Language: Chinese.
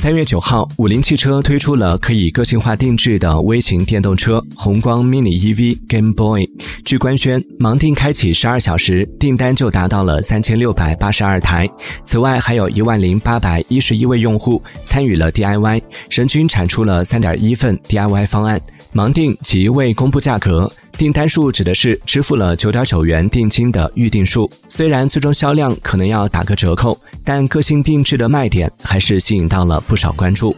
三月九号，五菱汽车推出了可以个性化定制的微型电动车红光 mini EV Game Boy。据官宣，盲定开启十二小时，订单就达到了三千六百八十二台。此外，还有一万零八百一十一位用户参与了 DIY，人均产出了三点一份 DIY 方案。盲定即未公布价格，订单数指的是支付了九点九元定金的预定数。虽然最终销量可能要打个折扣，但个性定制的卖点还是吸引到了不少关注。